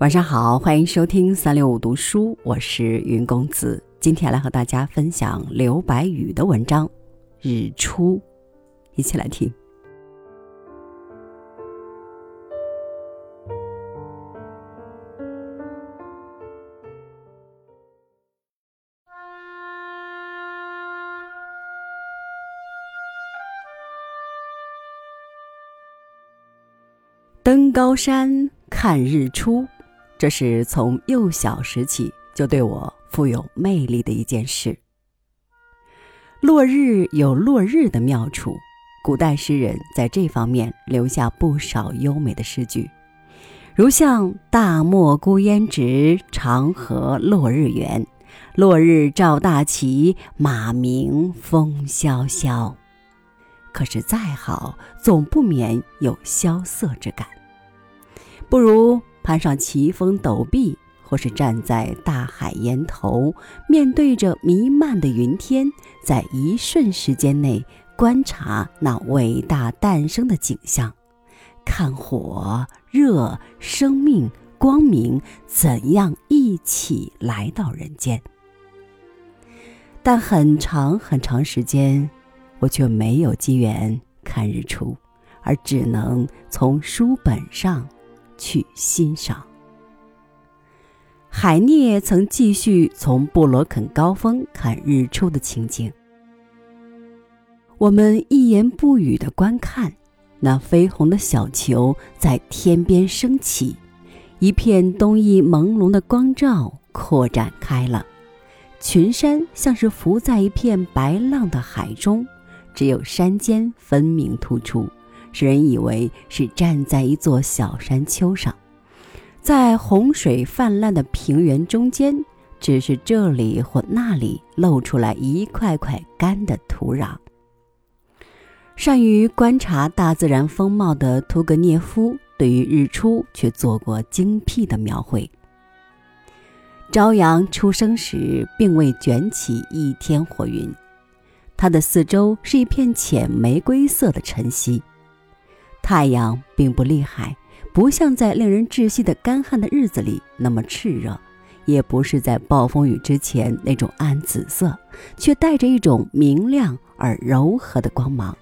晚上好，欢迎收听三六五读书，我是云公子。今天来和大家分享刘白羽的文章《日出》，一起来听。登高山看日出。这是从幼小时起就对我富有魅力的一件事。落日有落日的妙处，古代诗人在这方面留下不少优美的诗句，如像“大漠孤烟直，长河落日圆。落日照大旗，马鸣风萧萧。”可是再好，总不免有萧瑟之感，不如。攀上奇峰陡壁，或是站在大海沿头，面对着弥漫的云天，在一瞬时间内观察那伟大诞生的景象，看火热、生命、光明怎样一起来到人间。但很长很长时间，我却没有机缘看日出，而只能从书本上。去欣赏。海涅曾继续从布罗肯高峰看日出的情景。我们一言不语的观看，那绯红的小球在天边升起，一片冬意朦胧的光照扩展开了，群山像是浮在一片白浪的海中，只有山尖分明突出。使人以为是站在一座小山丘上，在洪水泛滥的平原中间，只是这里或那里露出来一块块干的土壤。善于观察大自然风貌的屠格涅夫，对于日出却做过精辟的描绘。朝阳初升时，并未卷起一天火云，它的四周是一片浅玫瑰色的晨曦。太阳并不厉害，不像在令人窒息的干旱的日子里那么炽热，也不是在暴风雨之前那种暗紫色，却带着一种明亮而柔和的光芒，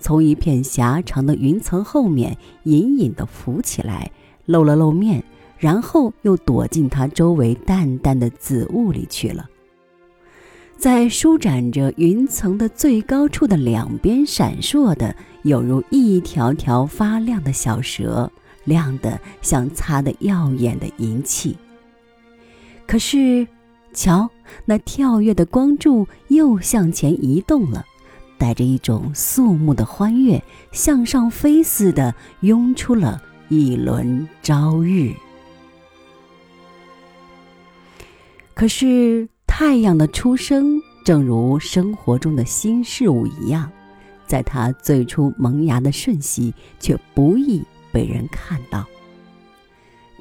从一片狭长的云层后面隐隐地浮起来，露了露面，然后又躲进它周围淡淡的紫雾里去了。在舒展着云层的最高处的两边闪烁的，有如一条条发亮的小蛇，亮得像擦得耀眼的银器。可是，瞧，那跳跃的光柱又向前移动了，带着一种肃穆的欢悦，向上飞似的拥出了一轮朝日。可是。太阳的出生，正如生活中的新事物一样，在它最初萌芽的瞬息，却不易被人看到。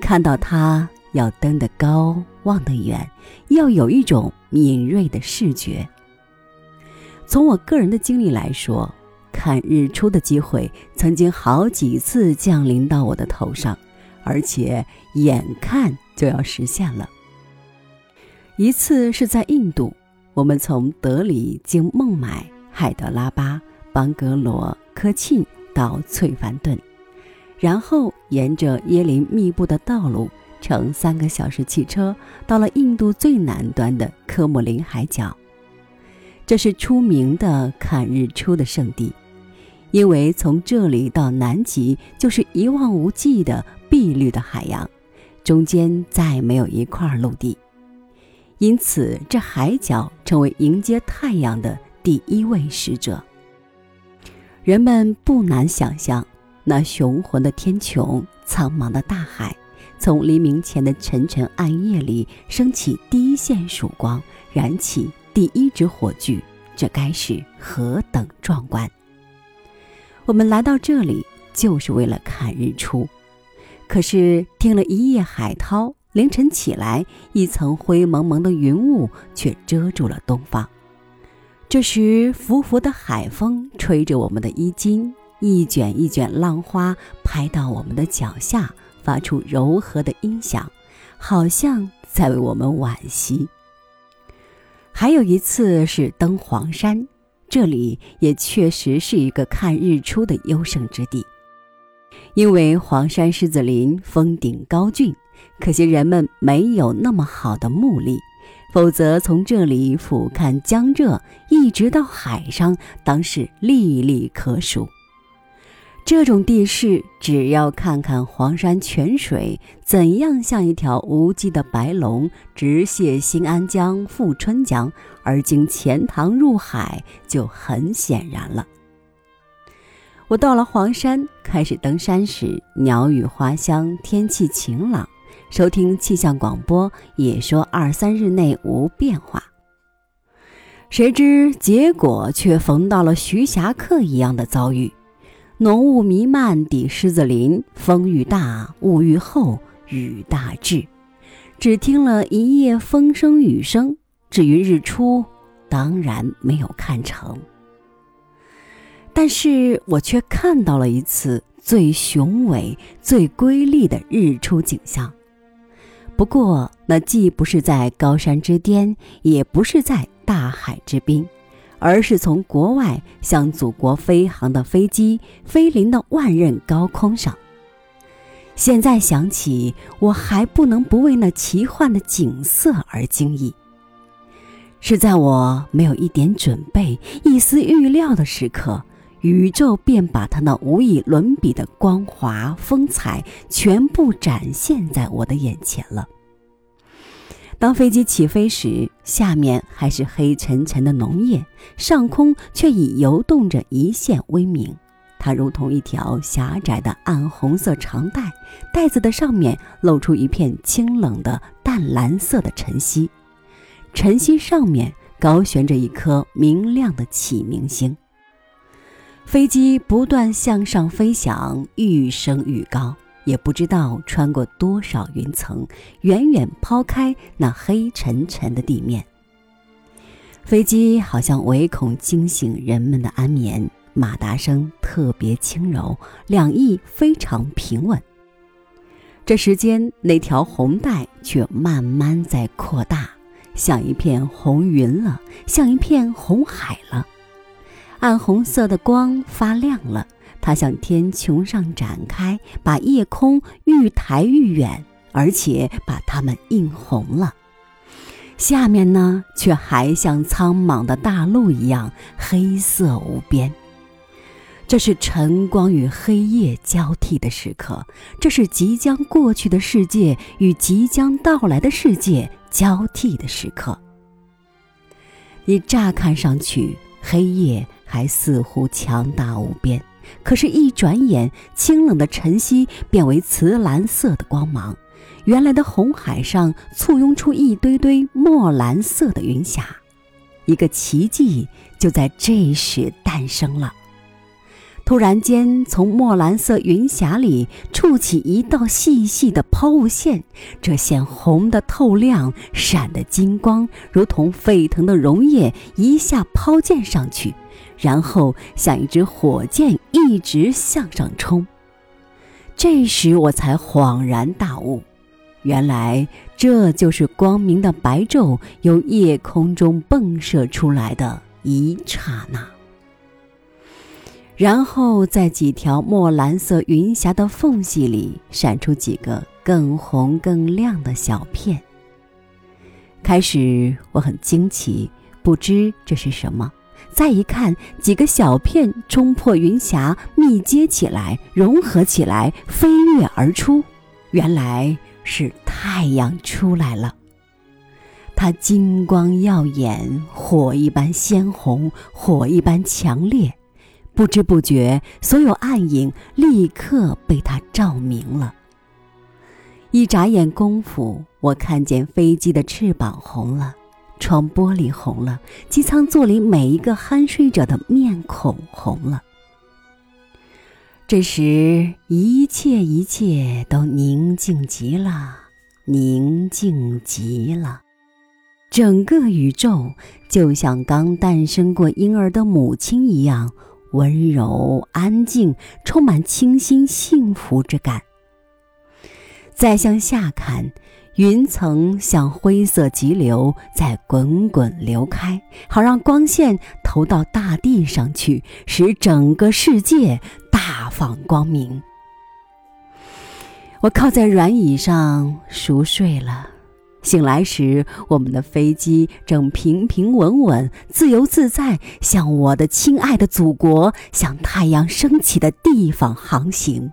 看到它，要登得高，望得远，要有一种敏锐的视觉。从我个人的经历来说，看日出的机会曾经好几次降临到我的头上，而且眼看就要实现了。一次是在印度，我们从德里经孟买、海德拉巴、邦格罗、科沁到翠凡顿，然后沿着椰林密布的道路，乘三个小时汽车到了印度最南端的科姆林海角。这是出名的看日出的圣地，因为从这里到南极就是一望无际的碧绿的海洋，中间再没有一块陆地。因此，这海角成为迎接太阳的第一位使者。人们不难想象，那雄浑的天穹、苍茫的大海，从黎明前的沉沉暗夜里升起第一线曙光，燃起第一支火炬，这该是何等壮观！我们来到这里，就是为了看日出，可是听了一夜海涛。凌晨起来，一层灰蒙蒙的云雾却遮住了东方。这时，拂拂的海风吹着我们的衣襟，一卷一卷浪花拍到我们的脚下，发出柔和的音响，好像在为我们惋惜。还有一次是登黄山，这里也确实是一个看日出的优胜之地。因为黄山狮子林峰顶高峻，可惜人们没有那么好的目力，否则从这里俯瞰江浙，一直到海上，当是历历可数。这种地势，只要看看黄山泉水怎样像一条无际的白龙，直泻新安江、富春江，而经钱塘入海，就很显然了。我到了黄山，开始登山时，鸟语花香，天气晴朗，收听气象广播也说二三日内无变化。谁知结果却逢到了徐霞客一样的遭遇。浓雾弥漫，抵狮子林，风雨大，雾愈厚，雨大至，只听了一夜风声雨声。至于日出，当然没有看成。但是我却看到了一次最雄伟、最瑰丽的日出景象。不过，那既不是在高山之巅，也不是在大海之滨。而是从国外向祖国飞航的飞机飞临的万仞高空上。现在想起，我还不能不为那奇幻的景色而惊异。是在我没有一点准备、一丝预料的时刻，宇宙便把它那无以伦比的光华风采全部展现在我的眼前了。当飞机起飞时，下面还是黑沉沉的浓夜，上空却已游动着一线微明。它如同一条狭窄的暗红色长带，带子的上面露出一片清冷的淡蓝色的晨曦，晨曦上面高悬着一颗明亮的启明星。飞机不断向上飞翔，愈升愈高。也不知道穿过多少云层，远远抛开那黑沉沉的地面。飞机好像唯恐惊醒人们的安眠，马达声特别轻柔，两翼非常平稳。这时间，那条红带却慢慢在扩大，像一片红云了，像一片红海了，暗红色的光发亮了。它向天穹上展开，把夜空愈抬愈远，而且把它们映红了。下面呢，却还像苍茫的大陆一样黑色无边。这是晨光与黑夜交替的时刻，这是即将过去的世界与即将到来的世界交替的时刻。你乍看上去，黑夜还似乎强大无边。可是，一转眼，清冷的晨曦变为瓷蓝色的光芒，原来的红海上簇拥出一堆堆墨蓝色的云霞，一个奇迹就在这时诞生了。突然间，从墨蓝色云霞里触起一道细细的抛物线，这线红的透亮，闪的金光，如同沸腾的溶液，一下抛溅上去。然后像一支火箭一直向上冲。这时我才恍然大悟，原来这就是光明的白昼由夜空中迸射出来的一刹那。然后在几条墨蓝色云霞的缝隙里闪出几个更红更亮的小片。开始我很惊奇，不知这是什么。再一看，几个小片冲破云霞，密接起来，融合起来，飞跃而出。原来是太阳出来了。它金光耀眼，火一般鲜红，火一般强烈。不知不觉，所有暗影立刻被它照明了。一眨眼功夫，我看见飞机的翅膀红了。窗玻璃红了，机舱座里每一个酣睡者的面孔红了。这时，一切一切都宁静极了，宁静极了。整个宇宙就像刚诞生过婴儿的母亲一样温柔、安静，充满清新幸福之感。再向下看。云层像灰色急流在滚滚流开，好让光线投到大地上去，使整个世界大放光明。我靠在软椅上熟睡了。醒来时，我们的飞机正平平稳稳、自由自在，向我的亲爱的祖国，向太阳升起的地方航行。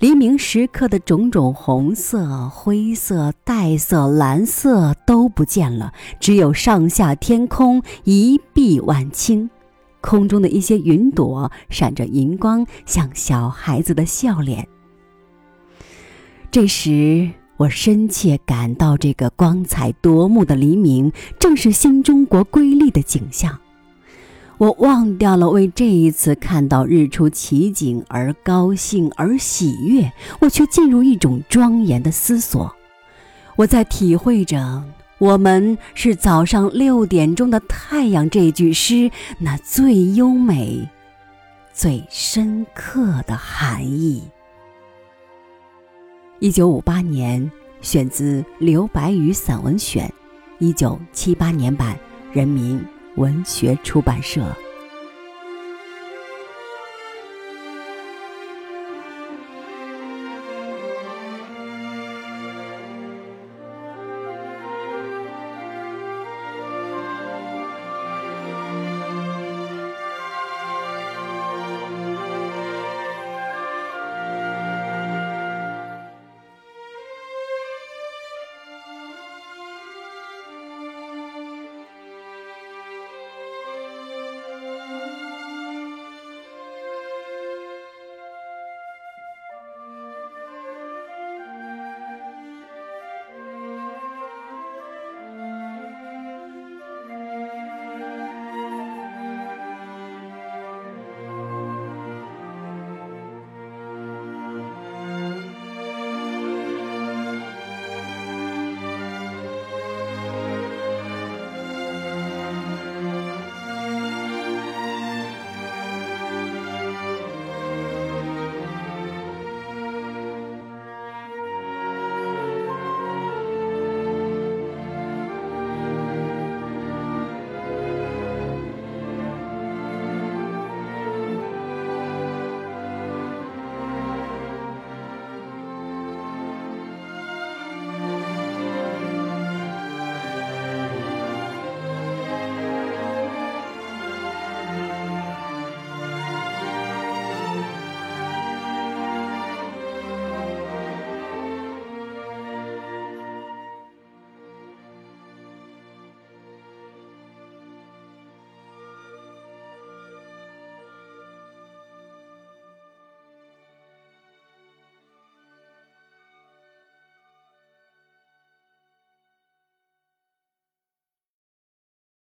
黎明时刻的种种红色、灰色、黛色、蓝色都不见了，只有上下天空一碧万顷，空中的一些云朵闪着银光，像小孩子的笑脸。这时。我深切感到，这个光彩夺目的黎明正是新中国瑰丽的景象。我忘掉了为这一次看到日出奇景而高兴而喜悦，我却进入一种庄严的思索。我在体会着“我们是早上六点钟的太阳”这句诗那最优美、最深刻的含义。一九五八年，选自刘白羽散文选，一九七八年版，人民文学出版社。